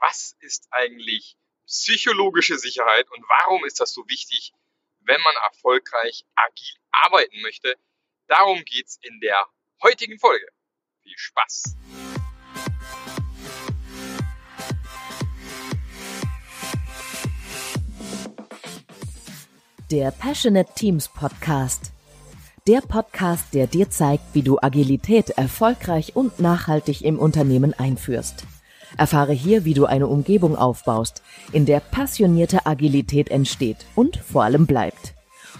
was ist eigentlich psychologische Sicherheit und warum ist das so wichtig, wenn man erfolgreich agil arbeiten möchte. Darum geht's in der heutigen Folge. Viel Spaß! Der Passionate Teams Podcast. Der Podcast, der dir zeigt, wie du Agilität erfolgreich und nachhaltig im Unternehmen einführst. Erfahre hier, wie du eine Umgebung aufbaust, in der passionierte Agilität entsteht und vor allem bleibt.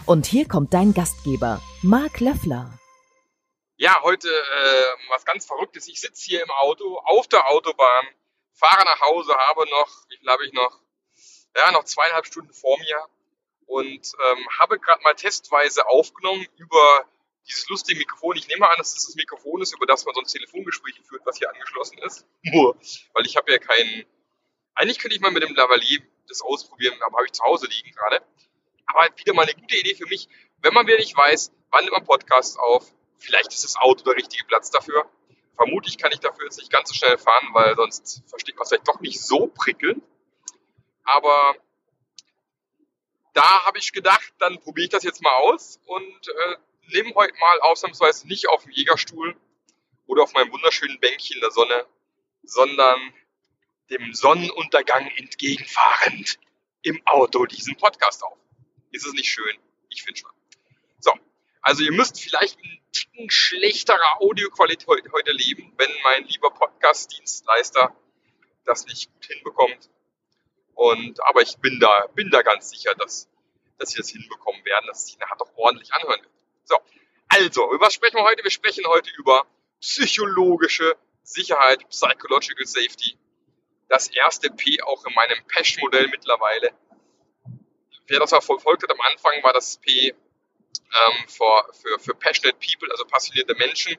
Und hier kommt dein Gastgeber, Marc Löffler. Ja, heute äh, was ganz Verrücktes. Ich sitze hier im Auto, auf der Autobahn, fahre nach Hause, habe noch, wie viel habe ich noch? Ja, noch zweieinhalb Stunden vor mir und ähm, habe gerade mal testweise aufgenommen über dieses lustige Mikrofon, ich nehme an, dass das das Mikrofon ist, über das man sonst Telefongespräche führt, was hier angeschlossen ist. Nur, weil ich habe ja keinen. Eigentlich könnte ich mal mit dem Lavalier das ausprobieren, aber habe ich zu Hause liegen gerade. Aber wieder mal eine gute Idee für mich, wenn man wieder nicht weiß, wann nimmt man Podcasts auf. Vielleicht ist das Auto der richtige Platz dafür. Vermutlich kann ich dafür jetzt nicht ganz so schnell fahren, weil sonst versteht man es vielleicht doch nicht so prickelnd. Aber da habe ich gedacht, dann probiere ich das jetzt mal aus und äh, nehme heute mal ausnahmsweise nicht auf dem Jägerstuhl oder auf meinem wunderschönen Bänkchen in der Sonne, sondern dem Sonnenuntergang entgegenfahrend im Auto diesen Podcast auf. Ist es nicht schön? Ich finde schon. So, also ihr müsst vielleicht ein Ticken schlechterer Audioqualität heute leben, wenn mein lieber Podcast-Dienstleister das nicht gut hinbekommt. Und, aber ich bin da, bin da ganz sicher, dass, dass sie das hinbekommen werden, dass es sich nachher doch ordentlich anhören wird. So, also, über was sprechen wir heute? Wir sprechen heute über psychologische Sicherheit, Psychological Safety. Das erste P auch in meinem Pesh-Modell mittlerweile. Wer das verfolgt hat am Anfang, war das P ähm, für, für, für Passionate People, also passionierte Menschen.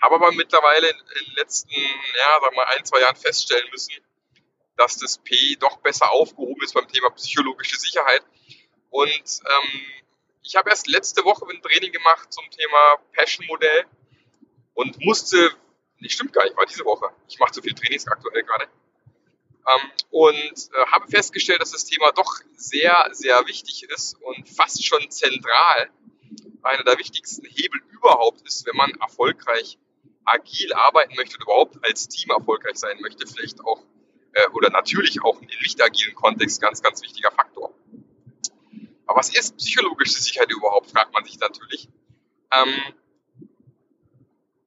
Habe aber mittlerweile in den letzten, ja, wir mal, ein, zwei Jahren feststellen müssen, dass das P doch besser aufgehoben ist beim Thema psychologische Sicherheit. Und ähm, ich habe erst letzte Woche ein Training gemacht zum Thema Passion-Modell und musste, nicht stimmt gar nicht, war diese Woche. Ich mache zu viel Trainings aktuell gerade. Ähm, und äh, habe festgestellt, dass das Thema doch sehr, sehr wichtig ist und fast schon zentral einer der wichtigsten Hebel überhaupt ist, wenn man erfolgreich agil arbeiten möchte und überhaupt als Team erfolgreich sein möchte, vielleicht auch äh, oder natürlich auch in nicht agilen Kontext ganz, ganz wichtiger Faktor. Aber was ist psychologische Sicherheit überhaupt, fragt man sich natürlich. Ähm,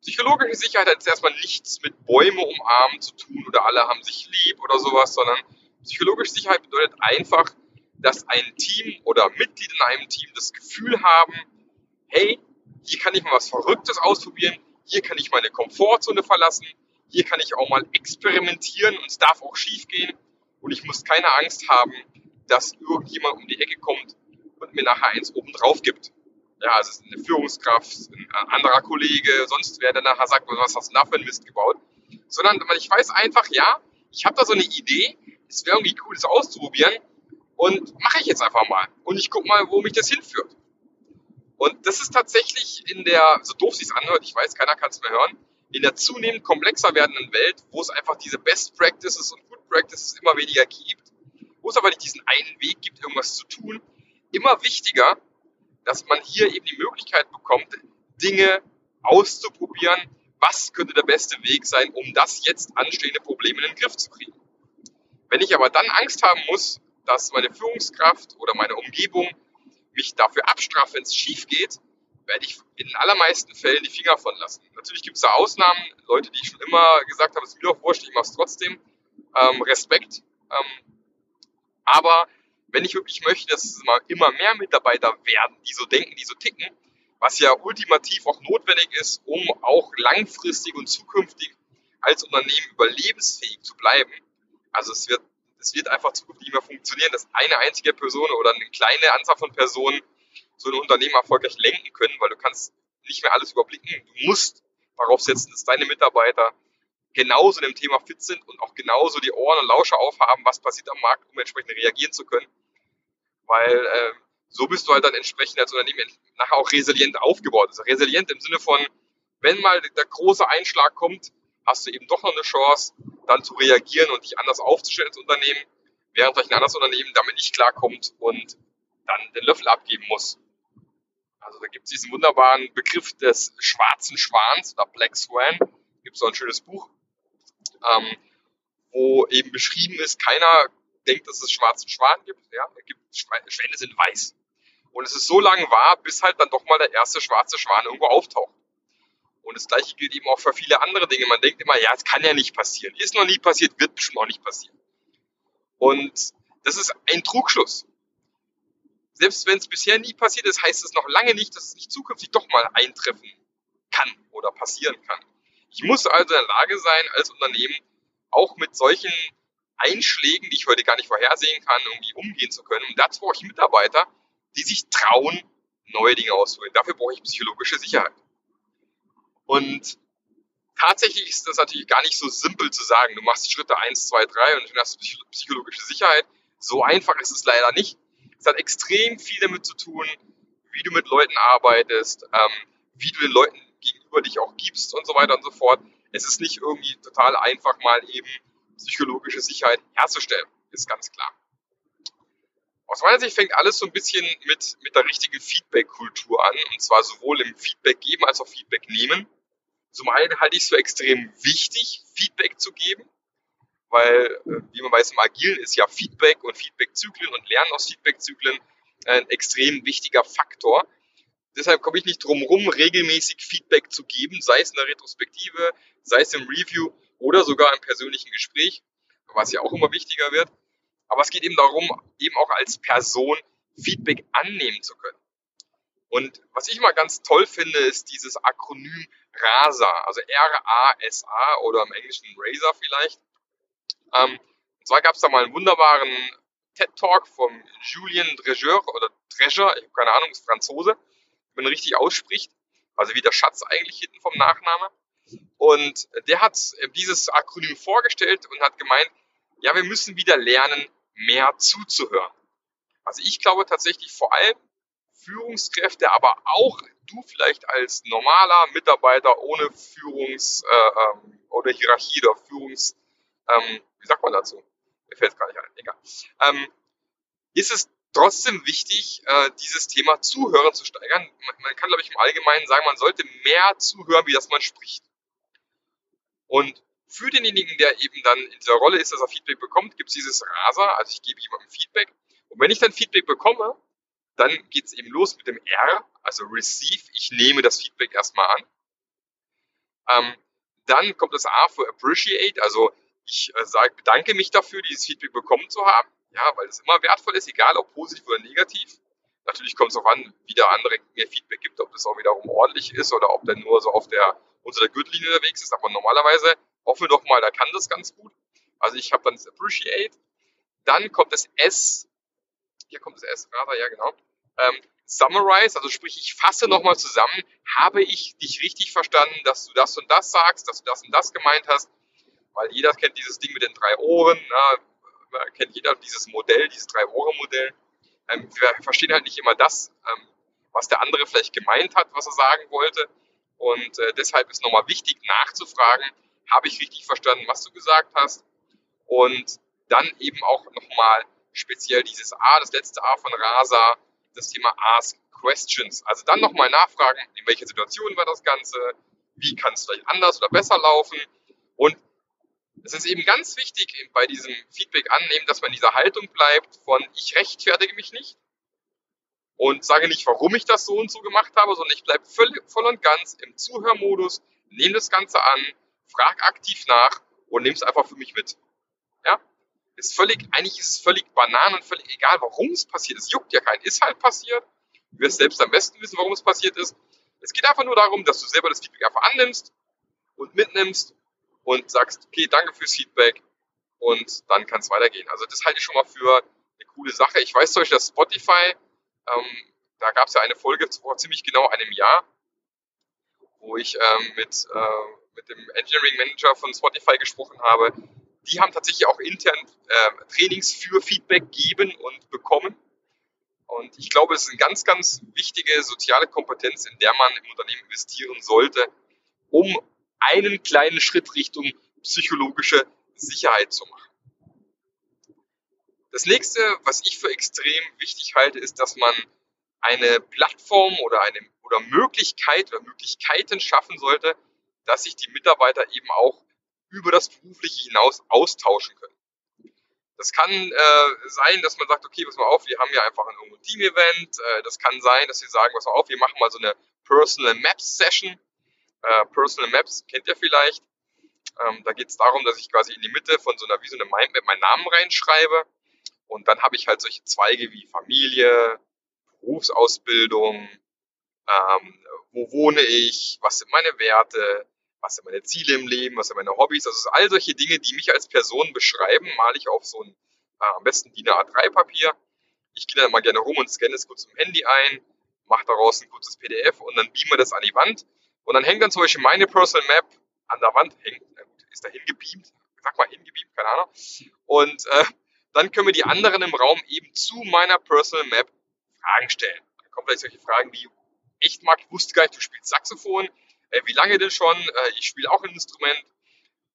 psychologische Sicherheit hat jetzt erstmal nichts mit Bäume umarmen zu tun oder alle haben sich lieb oder sowas, sondern psychologische Sicherheit bedeutet einfach, dass ein Team oder Mitglied in einem Team das Gefühl haben, hey, hier kann ich mal was Verrücktes ausprobieren, hier kann ich meine Komfortzone verlassen, hier kann ich auch mal experimentieren und es darf auch schief gehen und ich muss keine Angst haben, dass irgendjemand um die Ecke kommt und mir nachher eins oben drauf gibt. Ja, also eine Führungskraft, ein anderer Kollege, sonst wer, der nachher sagt, was hast du da für ein Mist gebaut. Sondern ich weiß einfach, ja, ich habe da so eine Idee, es wäre irgendwie cool, das auszuprobieren und mache ich jetzt einfach mal. Und ich gucke mal, wo mich das hinführt. Und das ist tatsächlich in der, so doof sich anhört, ich weiß, keiner kann es mehr hören, in der zunehmend komplexer werdenden Welt, wo es einfach diese Best Practices und Good Practices immer weniger gibt, wo es aber nicht diesen einen Weg gibt, irgendwas zu tun, immer wichtiger, dass man hier eben die Möglichkeit bekommt, Dinge auszuprobieren. Was könnte der beste Weg sein, um das jetzt anstehende Problem in den Griff zu kriegen? Wenn ich aber dann Angst haben muss, dass meine Führungskraft oder meine Umgebung mich dafür abstraft, wenn es schief geht, werde ich in den allermeisten Fällen die Finger von lassen. Natürlich gibt es da Ausnahmen, Leute, die schon immer gesagt haben, es ist mir doch wurscht, ich mache es trotzdem. Ähm, Respekt. Ähm, aber wenn ich wirklich möchte, dass es immer mehr Mitarbeiter werden, die so denken, die so ticken, was ja ultimativ auch notwendig ist, um auch langfristig und zukünftig als Unternehmen überlebensfähig zu bleiben. Also es wird, es wird einfach zukünftig nicht mehr funktionieren, dass eine einzige Person oder eine kleine Anzahl von Personen so ein Unternehmen erfolgreich lenken können, weil du kannst nicht mehr alles überblicken. Du musst darauf setzen, dass deine Mitarbeiter genauso in dem Thema fit sind und auch genauso die Ohren und Lauscher aufhaben, was passiert am Markt, um entsprechend reagieren zu können weil äh, so bist du halt dann entsprechend als Unternehmen nachher auch resilient aufgebaut. Also resilient im Sinne von, wenn mal der große Einschlag kommt, hast du eben doch noch eine Chance, dann zu reagieren und dich anders aufzustellen als Unternehmen, während vielleicht ein anderes Unternehmen damit nicht klarkommt und dann den Löffel abgeben muss. Also da gibt es diesen wunderbaren Begriff des schwarzen Schwans oder Black Swan. Gibt es so ein schönes Buch, ähm, wo eben beschrieben ist, keiner denkt, dass es schwarzen Schwan gibt. Ja, es gibt Schwäne sind weiß. Und es ist so lange wahr, bis halt dann doch mal der erste schwarze Schwan irgendwo auftaucht. Und das gleiche gilt eben auch für viele andere Dinge. Man denkt immer, ja, es kann ja nicht passieren. Ist noch nie passiert, wird bestimmt auch nicht passieren. Und das ist ein Trugschluss. Selbst wenn es bisher nie passiert ist, heißt es noch lange nicht, dass es nicht zukünftig doch mal eintreffen kann oder passieren kann. Ich muss also in der Lage sein, als Unternehmen auch mit solchen Einschlägen, die ich heute gar nicht vorhersehen kann, irgendwie umgehen zu können. Und dazu brauche ich Mitarbeiter, die sich trauen, neue Dinge auszuprobieren. Dafür brauche ich psychologische Sicherheit. Und tatsächlich ist das natürlich gar nicht so simpel zu sagen. Du machst Schritte 1, 2, 3 und du hast psychologische Sicherheit. So einfach ist es leider nicht. Es hat extrem viel damit zu tun, wie du mit Leuten arbeitest, ähm, wie du den Leuten gegenüber dich auch gibst und so weiter und so fort. Es ist nicht irgendwie total einfach, mal eben psychologische Sicherheit herzustellen. Ist ganz klar. Aus meiner Sicht fängt alles so ein bisschen mit, mit der richtigen Feedback-Kultur an. Und zwar sowohl im Feedback geben als auch Feedback nehmen. Zum einen halte ich es für extrem wichtig, Feedback zu geben, weil, äh, wie man weiß, im Agilen ist ja Feedback und Feedback-Zyklen und Lernen aus Feedback-Zyklen ein extrem wichtiger Faktor. Deshalb komme ich nicht drum rum, regelmäßig Feedback zu geben, sei es in der Retrospektive, sei es im Review oder sogar im persönlichen Gespräch, was ja auch immer wichtiger wird. Aber es geht eben darum, eben auch als Person Feedback annehmen zu können. Und was ich mal ganz toll finde, ist dieses Akronym RASA, also R-A-S-A oder im Englischen Razor vielleicht. Ähm, und zwar gab es da mal einen wunderbaren TED-Talk vom Julien Dregeur oder Treasure, ich habe keine Ahnung, ist Franzose, wenn man richtig ausspricht, also wie der Schatz eigentlich hinten vom Nachname. Und der hat dieses Akronym vorgestellt und hat gemeint, ja, wir müssen wieder lernen, mehr zuzuhören. Also ich glaube tatsächlich vor allem Führungskräfte, aber auch du vielleicht als normaler Mitarbeiter ohne Führungs- äh, ähm, oder Hierarchie oder Führungs, ähm, wie sagt man dazu? Mir fällt es gar nicht ein, egal. Ähm, ist es trotzdem wichtig, äh, dieses Thema Zuhören zu steigern. Man, man kann, glaube ich, im Allgemeinen sagen, man sollte mehr zuhören, wie das man spricht. Und für denjenigen, der eben dann in dieser Rolle ist, dass er Feedback bekommt, gibt es dieses Rasa, also ich gebe jemandem Feedback. Und wenn ich dann Feedback bekomme, dann geht es eben los mit dem R, also Receive. Ich nehme das Feedback erstmal an. Ähm, dann kommt das A für Appreciate, also ich äh, sage, bedanke mich dafür, dieses Feedback bekommen zu haben. Ja, weil es immer wertvoll ist, egal ob positiv oder negativ. Natürlich kommt es darauf an, wie der andere mir Feedback gibt, ob das auch wiederum ordentlich ist oder ob der nur so auf der unter der Gürtellinie unterwegs ist. Aber normalerweise hoffen wir doch mal, der kann das ganz gut. Also ich habe dann das Appreciate. Dann kommt das S. Hier kommt das S, Radar, ja genau. Ähm, summarize, also sprich, ich fasse nochmal zusammen, habe ich dich richtig verstanden, dass du das und das sagst, dass du das und das gemeint hast, weil jeder kennt dieses Ding mit den drei Ohren, na, kennt jeder dieses Modell, dieses Drei-Ohren-Modell. Ähm, wir verstehen halt nicht immer das, ähm, was der andere vielleicht gemeint hat, was er sagen wollte. Und äh, deshalb ist nochmal wichtig nachzufragen, habe ich richtig verstanden, was du gesagt hast? Und dann eben auch nochmal speziell dieses A, das letzte A von Rasa, das Thema Ask Questions. Also dann nochmal nachfragen, in welcher Situation war das Ganze, wie kann es vielleicht anders oder besser laufen. Und es ist eben ganz wichtig bei diesem Feedback annehmen, dass man in dieser Haltung bleibt von ich rechtfertige mich nicht und sage nicht, warum ich das so und so gemacht habe, sondern ich bleibe voll, und ganz im Zuhörmodus, nehme das Ganze an, frag aktiv nach und nehme es einfach für mich mit. Ja? Ist völlig, eigentlich ist es völlig banan und völlig egal, warum es passiert. Es juckt ja keinen. Ist halt passiert. Du wirst selbst am besten wissen, warum es passiert ist. Es geht einfach nur darum, dass du selber das Feedback einfach annimmst und mitnimmst und sagst, okay, danke fürs Feedback und dann kann es weitergehen. Also das halte ich schon mal für eine coole Sache. Ich weiß zum Beispiel, dass Spotify, ähm, da gab es ja eine Folge vor ziemlich genau einem Jahr, wo ich ähm, mit, äh, mit dem Engineering Manager von Spotify gesprochen habe. Die haben tatsächlich auch intern äh, Trainings für Feedback geben und bekommen. Und ich glaube, es ist eine ganz, ganz wichtige soziale Kompetenz, in der man im Unternehmen investieren sollte, um einen kleinen Schritt Richtung psychologische Sicherheit zu machen. Das nächste, was ich für extrem wichtig halte, ist, dass man eine Plattform oder eine oder Möglichkeit oder Möglichkeiten schaffen sollte, dass sich die Mitarbeiter eben auch über das Berufliche hinaus austauschen können. Das kann äh, sein, dass man sagt, okay, pass mal auf, wir haben ja einfach ein Team-Event. Äh, das kann sein, dass wir sagen, pass mal auf, wir machen mal so eine Personal Maps Session. Äh, Personal Maps kennt ihr vielleicht. Ähm, da geht es darum, dass ich quasi in die Mitte von so einer, wie so eine Mindmap meinen Namen reinschreibe. Und dann habe ich halt solche Zweige wie Familie, Berufsausbildung, ähm, wo wohne ich, was sind meine Werte, was sind meine Ziele im Leben, was sind meine Hobbys. Also all solche Dinge, die mich als Person beschreiben, male ich auf so ein äh, am besten DIN A3-Papier. Ich gehe dann mal gerne rum und scanne es kurz im Handy ein, mache daraus ein kurzes PDF und dann beamen wir das an die Wand. Und dann hängt dann zum Beispiel meine Personal Map an der Wand, hängt, na gut, ist da hingebeamt, sag mal hingebeamt, keine Ahnung. Und äh, dann können wir die anderen im Raum eben zu meiner Personal Map Fragen stellen. Dann kommen vielleicht solche Fragen wie, echt Marc, ich wusste gar nicht, du spielst Saxophon, äh, wie lange denn schon, äh, ich spiele auch ein Instrument.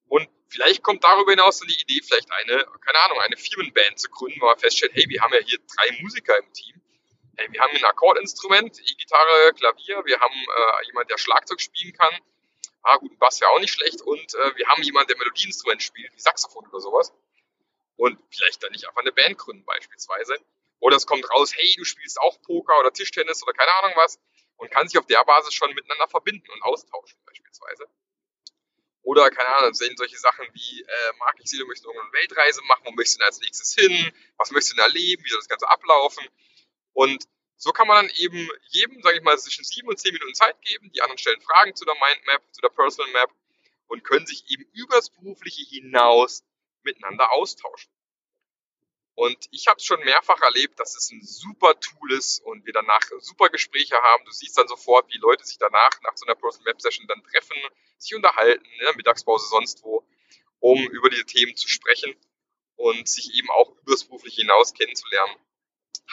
Und vielleicht kommt darüber hinaus dann die Idee, vielleicht eine, keine Ahnung, eine Firmenband zu gründen, wo man feststellt, hey, wir haben ja hier drei Musiker im Team. Hey, wir haben ein Akkordinstrument, E-Gitarre, Klavier, wir haben äh, jemand, der Schlagzeug spielen kann. Ah, gut, Bass wäre auch nicht schlecht. Und äh, wir haben jemanden, der Melodieinstrument spielt, wie Saxophon oder sowas. Und vielleicht dann nicht einfach eine Band gründen beispielsweise. Oder es kommt raus, hey, du spielst auch Poker oder Tischtennis oder keine Ahnung was und kann sich auf der Basis schon miteinander verbinden und austauschen beispielsweise. Oder, keine Ahnung, sehen solche Sachen wie, äh, Marc, ich sehe, du möchtest irgendeine Weltreise machen, wo möchtest du denn als nächstes hin, was möchtest du denn erleben, wie soll das Ganze ablaufen. Und so kann man dann eben jedem, sage ich mal, zwischen sieben und zehn Minuten Zeit geben. Die anderen stellen Fragen zu der Mindmap, zu der Personal Map und können sich eben übers Berufliche hinaus miteinander austauschen. Und ich habe es schon mehrfach erlebt, dass es ein super Tool ist und wir danach super Gespräche haben. Du siehst dann sofort, wie Leute sich danach, nach so einer Personal Map Session dann treffen, sich unterhalten, in der Mittagspause sonst wo, um über diese Themen zu sprechen und sich eben auch über das Berufliche hinaus kennenzulernen.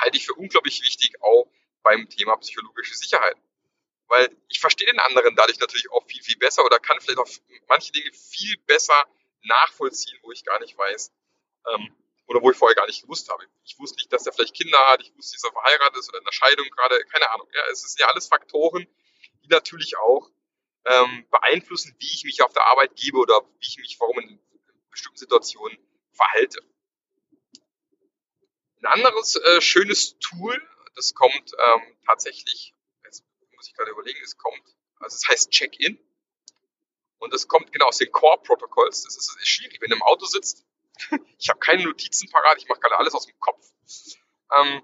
Halte ich für unglaublich wichtig, auch beim Thema psychologische Sicherheit. Weil ich verstehe den anderen dadurch natürlich auch viel, viel besser oder kann vielleicht auch manche Dinge viel besser nachvollziehen, wo ich gar nicht weiß, ähm, oder wo ich vorher gar nicht gewusst habe. Ich wusste nicht, dass er vielleicht Kinder hat, ich wusste, dass er verheiratet ist oder in der Scheidung gerade, keine Ahnung. Ja, es sind ja alles Faktoren, die natürlich auch ähm, beeinflussen, wie ich mich auf der Arbeit gebe oder wie ich mich warum in bestimmten Situationen verhalte. Ein anderes äh, schönes Tool, das kommt ähm, tatsächlich, jetzt muss ich gerade überlegen, es kommt, also es heißt Check-in. Und das kommt genau aus den Core-Protocolls. Das ist, schwierig, wenn du im Auto sitzt ich habe keine Notizen parat, ich mache gerade alles aus dem Kopf. Ähm,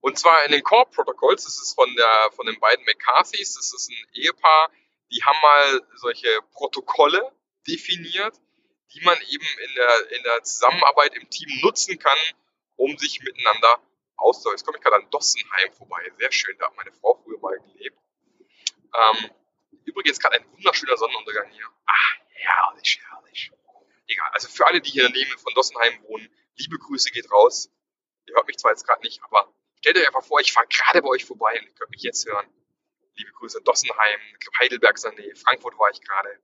und zwar in den Core Protocols, das ist von, der, von den beiden McCarthys, das ist ein Ehepaar, die haben mal solche Protokolle definiert, die man eben in der, in der Zusammenarbeit im Team nutzen kann, um sich miteinander auszutauschen. Jetzt komme ich gerade an Dossenheim vorbei, sehr schön, da hat meine Frau früher mal gelebt. Ähm, übrigens gerade ein wunderschöner Sonnenuntergang hier. Ah, herrlich, herrlich egal. Also für alle, die hier in der Nähe von Dossenheim wohnen, liebe Grüße geht raus. Ihr hört mich zwar jetzt gerade nicht, aber stellt euch einfach vor, ich fahre gerade bei euch vorbei und ihr könnt mich jetzt hören. Liebe Grüße Dossenheim, Heidelberg ist Frankfurt war ich gerade.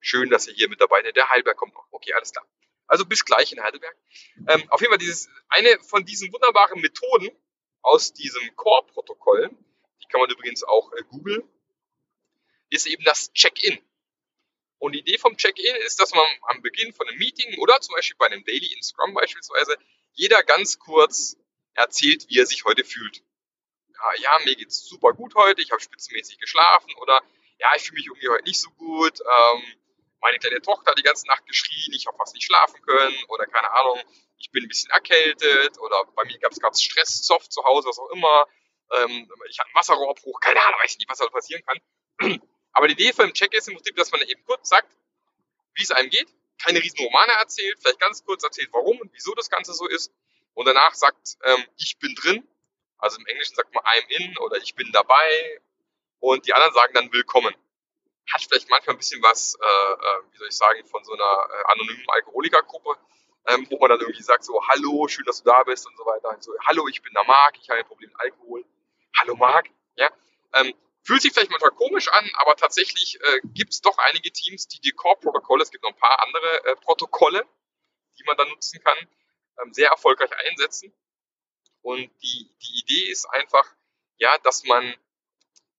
Schön, dass ihr hier mit dabei seid. Der Heidelberg kommt noch. Okay, alles klar. Also bis gleich in Heidelberg. Ähm, auf jeden Fall dieses, eine von diesen wunderbaren Methoden aus diesem Core-Protokoll, die kann man übrigens auch äh, googeln, ist eben das Check-in. Und die Idee vom Check-in ist, dass man am Beginn von einem Meeting oder zum Beispiel bei einem Daily in Scrum beispielsweise jeder ganz kurz erzählt, wie er sich heute fühlt. Ja, ja mir geht's super gut heute, ich habe spitzenmäßig geschlafen oder ja, ich fühle mich irgendwie heute nicht so gut. Ähm, meine kleine Tochter hat die ganze Nacht geschrien, ich habe fast nicht schlafen können oder keine Ahnung, ich bin ein bisschen erkältet oder bei mir gab es Stress, Soft zu Hause, was auch immer. Ähm, ich hatte einen Wasserrohrbruch, keine Ahnung, weiß nicht, was da passieren kann. Aber die Idee von dem Check ist im Prinzip, dass man eben kurz sagt, wie es einem geht, keine riesen Romane erzählt, vielleicht ganz kurz erzählt, warum und wieso das Ganze so ist und danach sagt, ähm, ich bin drin. Also im Englischen sagt man I'm in oder ich bin dabei und die anderen sagen dann willkommen. Hat vielleicht manchmal ein bisschen was, äh, äh, wie soll ich sagen, von so einer äh, anonymen Alkoholikergruppe, ähm, wo man dann irgendwie sagt so, hallo, schön, dass du da bist und so weiter. Und so, hallo, ich bin der Marc, ich habe ein Problem mit Alkohol. Hallo Marc, ja. Ähm, Fühlt sich vielleicht manchmal komisch an, aber tatsächlich äh, gibt es doch einige Teams, die die Core-Protokolle, es gibt noch ein paar andere äh, Protokolle, die man dann nutzen kann, ähm, sehr erfolgreich einsetzen. Und die, die Idee ist einfach, ja, dass man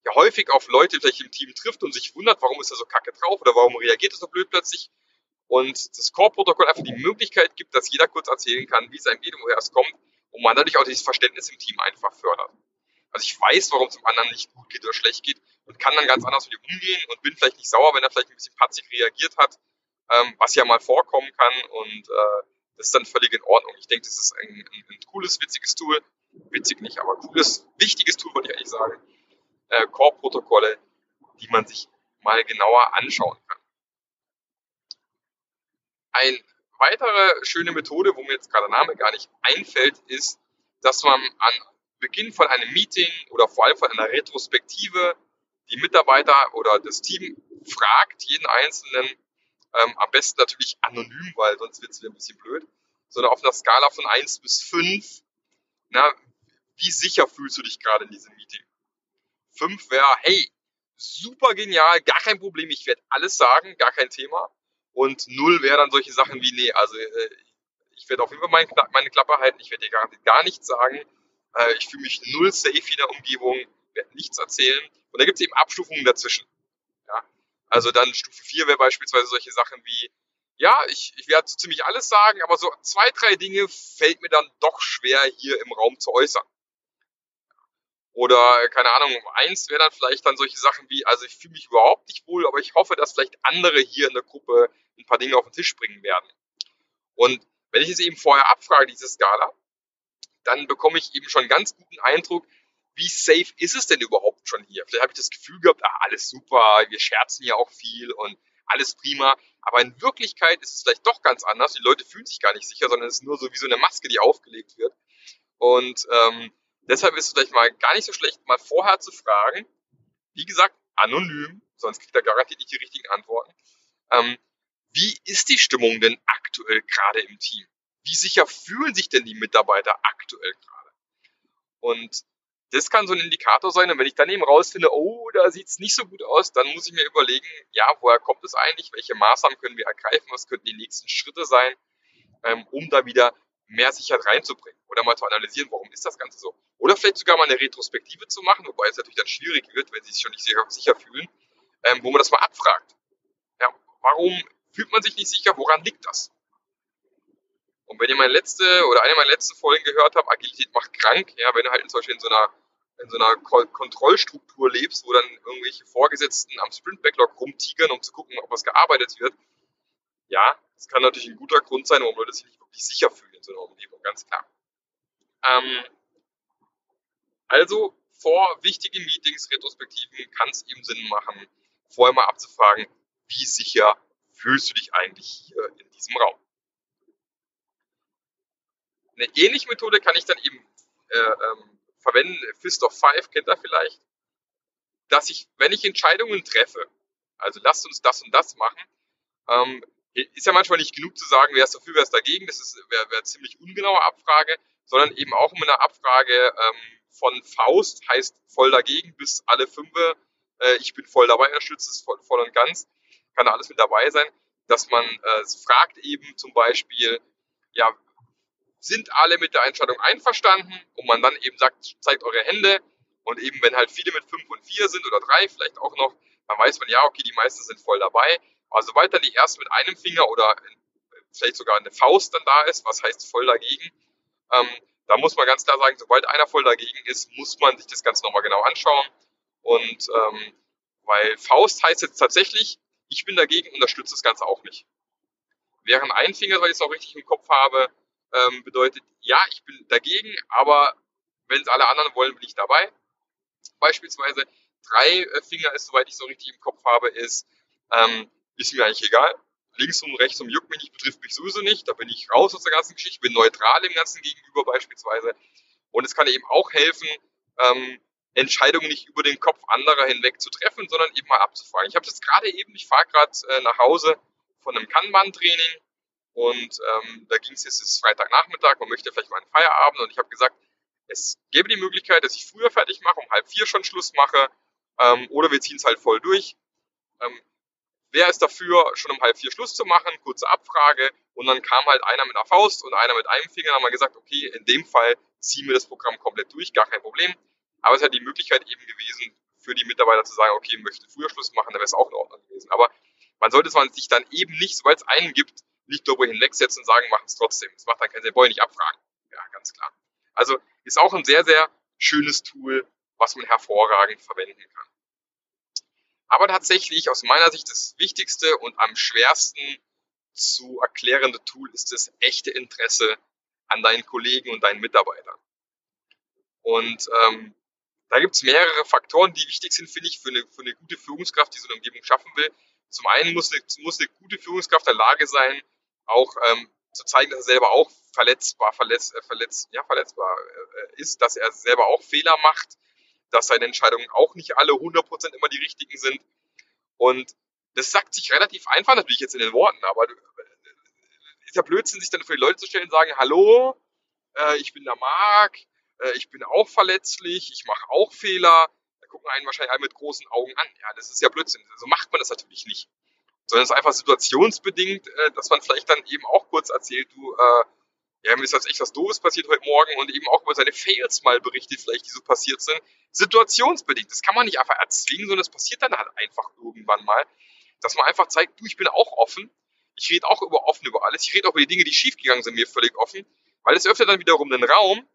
ja häufig auf Leute vielleicht im Team trifft und sich wundert, warum ist er so kacke drauf oder warum reagiert er so blöd plötzlich. Und das Core-Protokoll einfach die Möglichkeit gibt, dass jeder kurz erzählen kann, wie es einem geht und woher es kommt und man dadurch auch dieses Verständnis im Team einfach fördert. Also ich weiß, warum es dem anderen nicht gut geht oder schlecht geht und kann dann ganz anders mit ihm umgehen und bin vielleicht nicht sauer, wenn er vielleicht ein bisschen patzig reagiert hat, ähm, was ja mal vorkommen kann und äh, das ist dann völlig in Ordnung. Ich denke, das ist ein, ein, ein cooles, witziges Tool. Witzig nicht, aber cooles, wichtiges Tool, wollte ich eigentlich sagen. Äh, Core-Protokolle, die man sich mal genauer anschauen kann. Eine weitere schöne Methode, wo mir jetzt gerade der Name gar nicht einfällt, ist, dass man an Beginn von einem Meeting oder vor allem von einer Retrospektive die Mitarbeiter oder das Team fragt jeden Einzelnen, ähm, am besten natürlich anonym, weil sonst wird es wieder ein bisschen blöd, sondern auf einer Skala von 1 bis 5, na, wie sicher fühlst du dich gerade in diesem Meeting? 5 wäre, hey, super genial, gar kein Problem, ich werde alles sagen, gar kein Thema. Und 0 wäre dann solche Sachen wie, nee, also äh, ich werde auf jeden Fall meine, Klappe halten, ich werde dir gar, gar nichts sagen, äh, ich fühle mich null safe in der Umgebung, werde nichts erzählen. Und da gibt es eben Abstufungen dazwischen. Ja? Also dann Stufe 4 wäre beispielsweise solche Sachen wie, ja, ich, ich werde so ziemlich alles sagen, aber so zwei, drei Dinge fällt mir dann doch schwer hier im Raum zu äußern. Oder, keine Ahnung, eins wäre dann vielleicht dann solche Sachen wie, also ich fühle mich überhaupt nicht wohl, aber ich hoffe, dass vielleicht andere hier in der Gruppe ein paar Dinge auf den Tisch bringen werden. Und wenn ich es eben vorher abfrage, diese Skala, dann bekomme ich eben schon einen ganz guten Eindruck, wie safe ist es denn überhaupt schon hier? Vielleicht habe ich das Gefühl gehabt, ah, alles super, wir scherzen ja auch viel und alles prima. Aber in Wirklichkeit ist es vielleicht doch ganz anders. Die Leute fühlen sich gar nicht sicher, sondern es ist nur so wie so eine Maske, die aufgelegt wird. Und ähm, deshalb ist es vielleicht mal gar nicht so schlecht, mal vorher zu fragen. Wie gesagt, anonym, sonst kriegt er garantiert nicht die richtigen Antworten. Ähm, wie ist die Stimmung denn aktuell gerade im Team? Wie sicher fühlen sich denn die Mitarbeiter aktuell gerade? Und das kann so ein Indikator sein. Und wenn ich dann eben rausfinde, oh, da sieht es nicht so gut aus, dann muss ich mir überlegen, ja, woher kommt es eigentlich? Welche Maßnahmen können wir ergreifen? Was könnten die nächsten Schritte sein, ähm, um da wieder mehr Sicherheit reinzubringen? Oder mal zu analysieren, warum ist das Ganze so? Oder vielleicht sogar mal eine Retrospektive zu machen, wobei es natürlich dann schwierig wird, wenn sie sich schon nicht sicher, sicher fühlen, ähm, wo man das mal abfragt. Ja, warum fühlt man sich nicht sicher? Woran liegt das? Und wenn ihr meine letzte oder eine meiner letzten Folgen gehört habt, Agilität macht krank, ja, wenn du halt zum Beispiel in so einer in so einer Kontrollstruktur lebst, wo dann irgendwelche Vorgesetzten am Sprint-Backlog rumtigern, um zu gucken, ob was gearbeitet wird. Ja, das kann natürlich ein guter Grund sein, warum Leute sich nicht wirklich sicher fühlen in so einer Umgebung, ganz klar. Ähm, also vor wichtigen Meetings, Retrospektiven kann es eben Sinn machen, vorher mal abzufragen, wie sicher fühlst du dich eigentlich hier in diesem Raum. Eine ähnliche Methode kann ich dann eben äh, ähm, verwenden. Fist of Five kennt ihr vielleicht. Dass ich, wenn ich Entscheidungen treffe, also lasst uns das und das machen, ähm, ist ja manchmal nicht genug zu sagen, wer ist dafür, wer ist dagegen. Das ist wäre wär ziemlich ungenaue Abfrage, sondern eben auch mit einer Abfrage ähm, von Faust heißt voll dagegen bis alle Fünfe. Äh, ich bin voll dabei, unterstütze es voll, voll und ganz. Kann da alles mit dabei sein, dass man äh, fragt eben zum Beispiel, ja, sind alle mit der Entscheidung einverstanden und man dann eben sagt, zeigt eure Hände und eben wenn halt viele mit fünf und vier sind oder drei vielleicht auch noch, dann weiß man ja, okay, die meisten sind voll dabei. Aber sobald dann die erste mit einem Finger oder vielleicht sogar eine Faust dann da ist, was heißt voll dagegen, ähm, da muss man ganz klar sagen, sobald einer voll dagegen ist, muss man sich das Ganze nochmal genau anschauen. Und ähm, weil Faust heißt jetzt tatsächlich, ich bin dagegen, unterstütze das Ganze auch nicht. Während ein Finger, weil ich es auch richtig im Kopf habe, ähm, bedeutet, ja, ich bin dagegen, aber wenn es alle anderen wollen, bin ich dabei. Beispielsweise drei äh, Finger ist, soweit ich so richtig im Kopf habe, ist, ähm, ist mir eigentlich egal. Links und rechts und juckt mich nicht, betrifft mich sowieso nicht. Da bin ich raus aus der ganzen Geschichte, bin neutral im Ganzen gegenüber beispielsweise. Und es kann eben auch helfen, ähm, Entscheidungen nicht über den Kopf anderer hinweg zu treffen, sondern eben mal abzufragen. Ich habe das gerade eben, ich fahre gerade äh, nach Hause von einem Kanban-Training und ähm, da ging es jetzt, es ist Freitagnachmittag, man möchte vielleicht mal einen Feierabend und ich habe gesagt, es gäbe die Möglichkeit, dass ich früher fertig mache, um halb vier schon Schluss mache, Ähm, oder wir ziehen es halt voll durch. Ähm, wer ist dafür, schon um halb vier Schluss zu machen? Kurze Abfrage. Und dann kam halt einer mit einer Faust und einer mit einem Finger. Dann haben wir gesagt, okay, in dem Fall ziehen wir das Programm komplett durch, gar kein Problem. Aber es hat die Möglichkeit eben gewesen, für die Mitarbeiter zu sagen, okay, möchte früher Schluss machen, dann wäre es auch in Ordnung gewesen. Aber man sollte man sich dann eben nicht, sobald es einen gibt, nicht darüber hinwegsetzen und sagen, machen es trotzdem. Das macht dann keinen Sinn, wollen nicht abfragen. Ja, ganz klar. Also ist auch ein sehr, sehr schönes Tool, was man hervorragend verwenden kann. Aber tatsächlich aus meiner Sicht das wichtigste und am schwersten zu erklärende Tool ist das echte Interesse an deinen Kollegen und deinen Mitarbeitern. Und ähm, da gibt es mehrere Faktoren, die wichtig sind, finde ich, für eine, für eine gute Führungskraft, die so eine Umgebung schaffen will. Zum einen muss eine, muss eine gute Führungskraft in der Lage sein, auch ähm, zu zeigen, dass er selber auch verletzbar, verletz, äh, verletz, ja, verletzbar äh, ist, dass er selber auch Fehler macht, dass seine Entscheidungen auch nicht alle 100% immer die richtigen sind. Und das sagt sich relativ einfach natürlich jetzt in den Worten, aber äh, ist ja Blödsinn, sich dann für die Leute zu stellen und sagen, hallo, äh, ich bin der Marc, äh, ich bin auch verletzlich, ich mache auch Fehler. Da gucken einen wahrscheinlich alle mit großen Augen an. Ja, das ist ja Blödsinn. So macht man das natürlich nicht. Sondern es ist einfach situationsbedingt, äh, dass man vielleicht dann eben auch kurz erzählt, du, äh, ja, mir ist jetzt echt was Doofes passiert heute Morgen und eben auch über seine Fails mal berichtet, vielleicht, die so passiert sind. Situationsbedingt. Das kann man nicht einfach erzwingen, sondern es passiert dann halt einfach irgendwann mal. Dass man einfach zeigt, du, ich bin auch offen. Ich rede auch über offen über alles. Ich rede auch über die Dinge, die schiefgegangen sind, mir völlig offen. Weil es öffnet dann wiederum den Raum,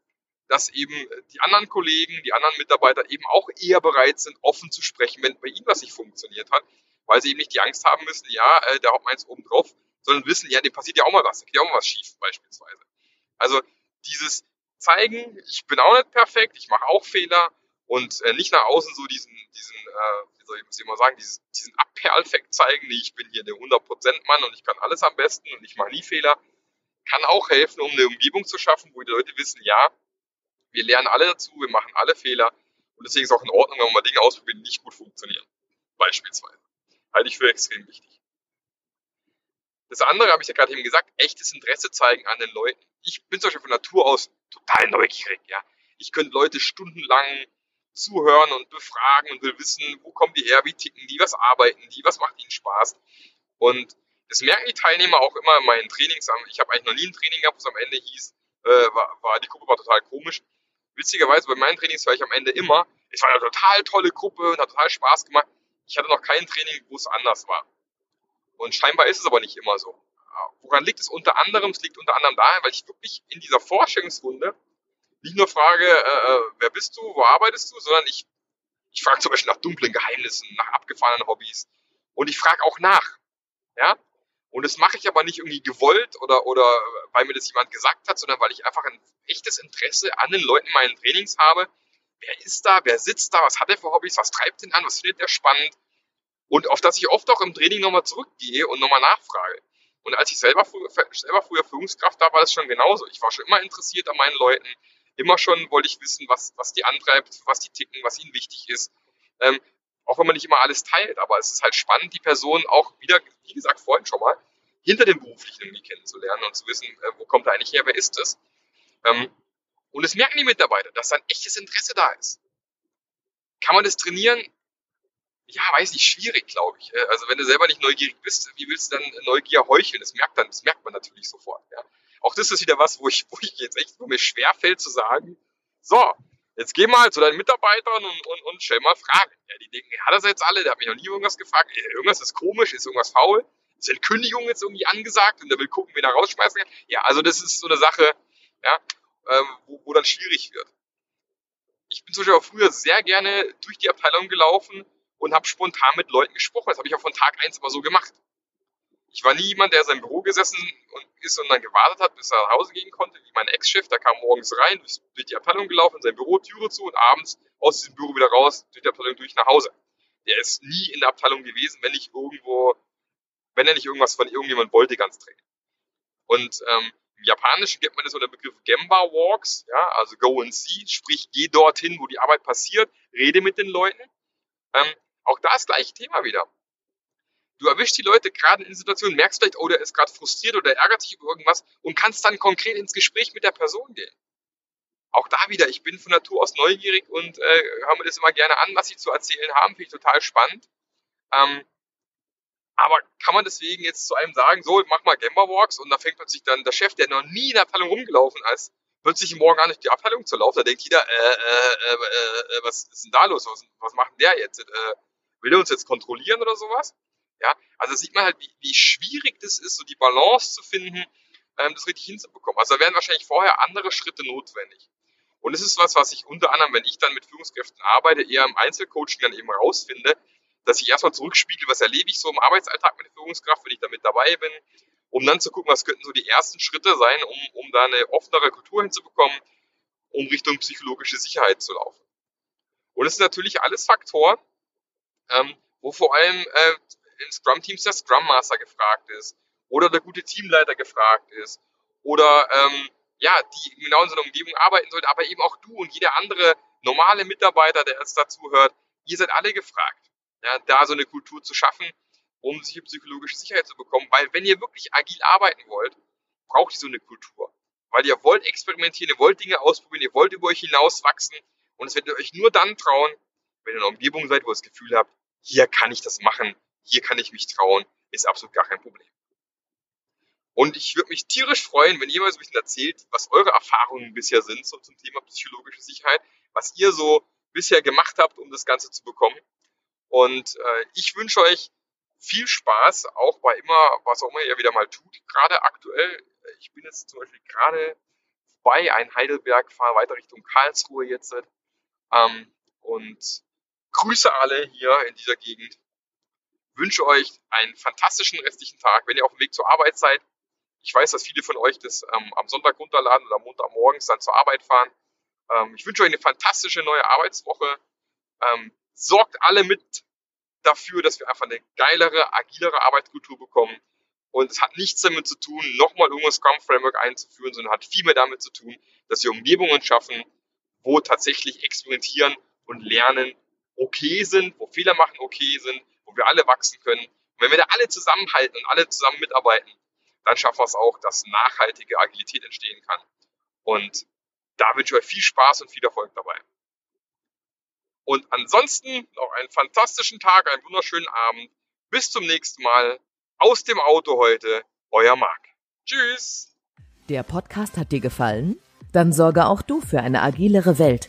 dass eben die anderen Kollegen, die anderen Mitarbeiter eben auch eher bereit sind, offen zu sprechen, wenn bei ihnen was nicht funktioniert hat, weil sie eben nicht die Angst haben müssen, ja, äh, der Hauptmann ist oben drauf, sondern wissen, ja, dem passiert ja auch mal was, da geht ja auch mal was schief beispielsweise. Also dieses zeigen, ich bin auch nicht perfekt, ich mache auch Fehler und äh, nicht nach außen so diesen, diesen äh, wie soll ich mal sagen, diesen, diesen Abperleffekt zeigen, nee, ich bin hier der 100% Mann und ich kann alles am besten und ich mache nie Fehler, kann auch helfen, um eine Umgebung zu schaffen, wo die Leute wissen, ja, wir lernen alle dazu, wir machen alle Fehler und deswegen ist es auch in Ordnung, wenn wir mal Dinge ausprobieren, die nicht gut funktionieren. Beispielsweise. Halte ich für extrem wichtig. Das andere habe ich ja gerade eben gesagt, echtes Interesse zeigen an den Leuten. Ich bin zum Beispiel von Natur aus total neugierig, ja. Ich könnte Leute stundenlang zuhören und befragen und will wissen, wo kommen die her, wie ticken die, was arbeiten die, was macht ihnen Spaß. Und das merken die Teilnehmer auch immer in meinen Trainings. Ich habe eigentlich noch nie ein Training gehabt, wo es am Ende hieß, äh, war, war, die Gruppe war total komisch witzigerweise bei meinen Trainings höre ich am Ende immer, es war eine total tolle Gruppe und hat total Spaß gemacht. Ich hatte noch kein Training, wo es anders war. Und scheinbar ist es aber nicht immer so. Woran liegt es unter anderem? Es liegt unter anderem daher, weil ich wirklich in dieser Vorstellungsrunde nicht nur frage, äh, äh, wer bist du, wo arbeitest du, sondern ich, ich frage zum Beispiel nach dunklen Geheimnissen, nach abgefahrenen Hobbys. Und ich frage auch nach. Ja? Und das mache ich aber nicht irgendwie gewollt oder, oder weil mir das jemand gesagt hat, sondern weil ich einfach ein echtes Interesse an den Leuten in meinen Trainings habe. Wer ist da? Wer sitzt da? Was hat er für Hobbys? Was treibt ihn an? Was findet er spannend? Und auf das ich oft auch im Training nochmal zurückgehe und nochmal nachfrage. Und als ich selber, selber früher Führungskraft war, war das schon genauso. Ich war schon immer interessiert an meinen Leuten. Immer schon wollte ich wissen, was, was die antreibt, was die ticken, was ihnen wichtig ist. Ähm, auch wenn man nicht immer alles teilt, aber es ist halt spannend, die Person auch wieder, wie gesagt, vorhin schon mal, hinter dem Beruflichen irgendwie kennenzulernen und zu wissen, äh, wo kommt er eigentlich her, wer ist das? Ähm, und es merken die Mitarbeiter, dass da ein echtes Interesse da ist. Kann man das trainieren? Ja, weiß nicht, schwierig, glaube ich. Äh, also wenn du selber nicht neugierig bist, wie willst du dann Neugier heucheln? Das merkt, dann, das merkt man natürlich sofort. Ja. Auch das ist wieder was, wo ich, wo ich jetzt echt, wo mir schwerfällt zu sagen, so, Jetzt geh mal zu deinen Mitarbeitern und, und, und stell mal Fragen. Ja, die denken, hat das jetzt alle? Der hat mich noch nie irgendwas gefragt. Irgendwas ist komisch, ist irgendwas faul. Ist eine Kündigung jetzt irgendwie angesagt und der will gucken, wen er rausschmeißen kann? Ja, also das ist so eine Sache, ja, ähm, wo, wo dann schwierig wird. Ich bin zum Beispiel auch früher sehr gerne durch die Abteilung gelaufen und habe spontan mit Leuten gesprochen. Das habe ich auch von Tag eins immer so gemacht. Ich war nie jemand, der in seinem Büro gesessen und ist und dann gewartet hat, bis er nach Hause gehen konnte, wie mein Ex-Chef. Der kam morgens rein, durch die Abteilung gelaufen, in sein Büro, Türe zu und abends aus diesem Büro wieder raus, durch die Abteilung durch nach Hause. Der ist nie in der Abteilung gewesen, wenn nicht irgendwo, wenn er nicht irgendwas von irgendjemand wollte, ganz dringend. Und ähm, im Japanischen gibt man das unter Begriff Gemba Walks, ja, also go and see, sprich geh dorthin, wo die Arbeit passiert, rede mit den Leuten. Ähm, auch da ist gleich Thema wieder. Du erwischst die Leute gerade in Situationen, merkst vielleicht, oh, der ist gerade frustriert oder ärgert sich über irgendwas und kannst dann konkret ins Gespräch mit der Person gehen. auch da wieder, ich bin von Natur aus neugierig und äh, höre mir das immer gerne an, was sie zu erzählen haben, finde ich total spannend. Ähm, aber kann man deswegen jetzt zu einem sagen, so, mach mal Gamma Walks und da fängt plötzlich dann der Chef, der noch nie in der Abteilung rumgelaufen ist, plötzlich morgen an, durch die Abteilung zu laufen. Da denkt jeder, äh, äh, äh, äh, was ist denn da los? Was, was macht denn der jetzt? Äh, will er uns jetzt kontrollieren oder sowas? Ja, also sieht man halt, wie, wie schwierig das ist, so die Balance zu finden, ähm, das richtig hinzubekommen. Also da werden wahrscheinlich vorher andere Schritte notwendig. Und es ist was, was ich unter anderem, wenn ich dann mit Führungskräften arbeite, eher im Einzelcoaching dann eben rausfinde, dass ich erstmal zurückspiegel, was erlebe ich so im Arbeitsalltag mit der Führungskraft, wenn ich damit dabei bin, um dann zu gucken, was könnten so die ersten Schritte sein, um, um da eine offenere Kultur hinzubekommen, um Richtung psychologische Sicherheit zu laufen. Und es sind natürlich alles Faktoren, ähm, wo vor allem äh, in Scrum-Teams der Scrum Master gefragt ist oder der gute Teamleiter gefragt ist oder ähm, ja, die genau in so einer Umgebung arbeiten sollte, aber eben auch du und jeder andere normale Mitarbeiter, der jetzt dazu hört, ihr seid alle gefragt, ja, da so eine Kultur zu schaffen, um sich psychologische Sicherheit zu bekommen, weil wenn ihr wirklich agil arbeiten wollt, braucht ihr so eine Kultur, weil ihr wollt experimentieren, ihr wollt Dinge ausprobieren, ihr wollt über euch hinauswachsen und es werdet ihr euch nur dann trauen, wenn ihr in einer Umgebung seid, wo ihr das Gefühl habt, hier kann ich das machen, hier kann ich mich trauen, ist absolut gar kein Problem. Und ich würde mich tierisch freuen, wenn ihr mal so ein bisschen erzählt, was eure Erfahrungen bisher sind so zum Thema psychologische Sicherheit, was ihr so bisher gemacht habt, um das Ganze zu bekommen. Und äh, ich wünsche euch viel Spaß, auch bei immer, was auch immer ihr wieder mal tut. Gerade aktuell, ich bin jetzt zum Beispiel gerade bei ein Heidelberg, fahre weiter Richtung Karlsruhe jetzt. Ähm, und grüße alle hier in dieser Gegend. Wünsche euch einen fantastischen restlichen Tag. Wenn ihr auf dem Weg zur Arbeit seid, ich weiß, dass viele von euch das ähm, am Sonntag runterladen oder am Montagmorgens dann zur Arbeit fahren. Ähm, ich wünsche euch eine fantastische neue Arbeitswoche. Ähm, sorgt alle mit dafür, dass wir einfach eine geilere, agilere Arbeitskultur bekommen. Und es hat nichts damit zu tun, nochmal irgendwas Scrum Framework einzuführen, sondern hat viel mehr damit zu tun, dass wir Umgebungen schaffen, wo tatsächlich experimentieren und lernen okay sind, wo Fehler machen okay sind, wo wir alle wachsen können. Und wenn wir da alle zusammenhalten und alle zusammen mitarbeiten, dann schaffen wir es auch, dass nachhaltige Agilität entstehen kann. Und da wünsche ich euch viel Spaß und viel Erfolg dabei. Und ansonsten noch einen fantastischen Tag, einen wunderschönen Abend. Bis zum nächsten Mal. Aus dem Auto heute, euer Marc. Tschüss. Der Podcast hat dir gefallen? Dann sorge auch du für eine agilere Welt